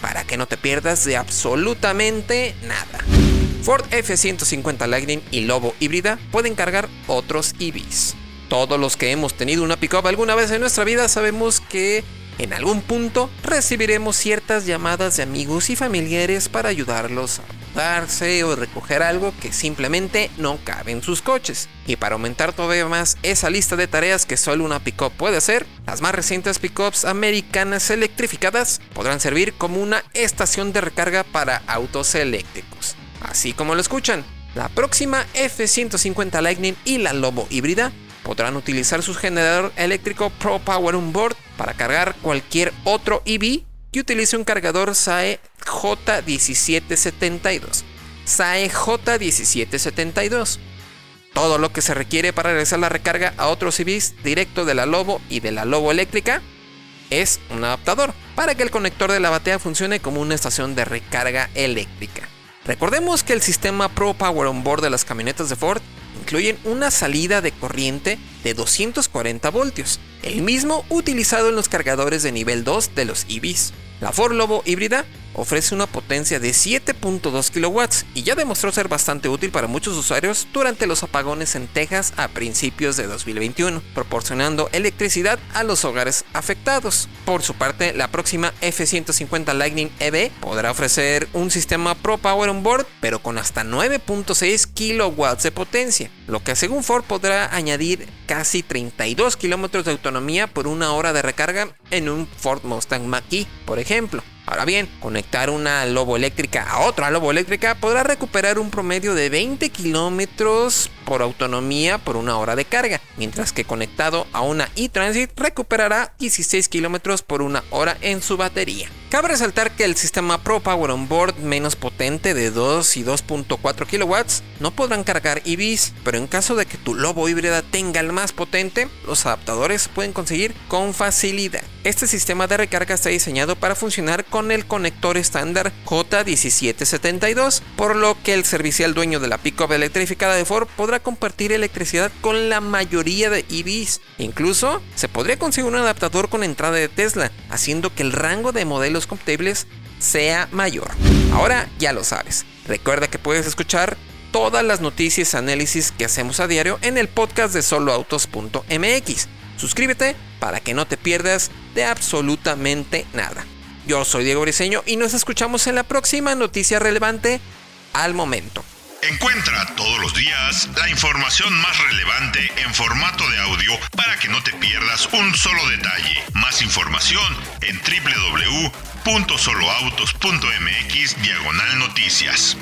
para que no te pierdas de absolutamente nada. Ford F-150 Lightning y Lobo híbrida pueden cargar otros EVs. Todos los que hemos tenido una pickup alguna vez en nuestra vida sabemos que en algún punto recibiremos ciertas llamadas de amigos y familiares para ayudarlos a mudarse o recoger algo que simplemente no cabe en sus coches. Y para aumentar todavía más esa lista de tareas que solo una pickup puede hacer, las más recientes pickups americanas electrificadas podrán servir como una estación de recarga para autos eléctricos. Así como lo escuchan, la próxima F-150 Lightning y la Lobo híbrida podrán utilizar su generador eléctrico Pro Power On Board para cargar cualquier otro EV que utilice un cargador SAE J1772. SAE J1772. Todo lo que se requiere para realizar la recarga a otros EVs directo de la Lobo y de la Lobo eléctrica es un adaptador para que el conector de la batería funcione como una estación de recarga eléctrica. Recordemos que el sistema Pro Power On Board de las camionetas de Ford incluyen una salida de corriente de 240 voltios, el mismo utilizado en los cargadores de nivel 2 de los EVs. La Ford Lobo híbrida ofrece una potencia de 7.2 kW y ya demostró ser bastante útil para muchos usuarios durante los apagones en Texas a principios de 2021, proporcionando electricidad a los hogares afectados. Por su parte, la próxima F150 Lightning EV podrá ofrecer un sistema Pro Power On Board, pero con hasta 9.6 kW de potencia, lo que según Ford podrá añadir casi 32 km de autonomía por una hora de recarga en un Ford Mustang Mach-E, por ejemplo. Ahora bien, conectar una Lobo eléctrica a otra Lobo eléctrica podrá recuperar un promedio de 20 kilómetros por autonomía por una hora de carga, mientras que conectado a una e-Transit recuperará 16 kilómetros por una hora en su batería. Cabe resaltar que el sistema Pro Power On Board menos potente de 2 y 2.4 kilowatts no podrán cargar EVs, pero en caso de que tu Lobo híbrida tenga el más potente, los adaptadores pueden conseguir con facilidad. Este sistema de recarga está diseñado para funcionar con el conector estándar J1772, por lo que el servicial dueño de la pickup electrificada de Ford podrá compartir electricidad con la mayoría de EVs. Incluso se podría conseguir un adaptador con entrada de Tesla, haciendo que el rango de modelos compatibles sea mayor. Ahora ya lo sabes. Recuerda que puedes escuchar todas las noticias y análisis que hacemos a diario en el podcast de soloautos.mx. Suscríbete para que no te pierdas de absolutamente nada. Yo soy Diego Briseño y nos escuchamos en la próxima noticia relevante al momento. Encuentra todos los días la información más relevante en formato de audio para que no te pierdas un solo detalle. Más información en www.soloautos.mx diagonal noticias.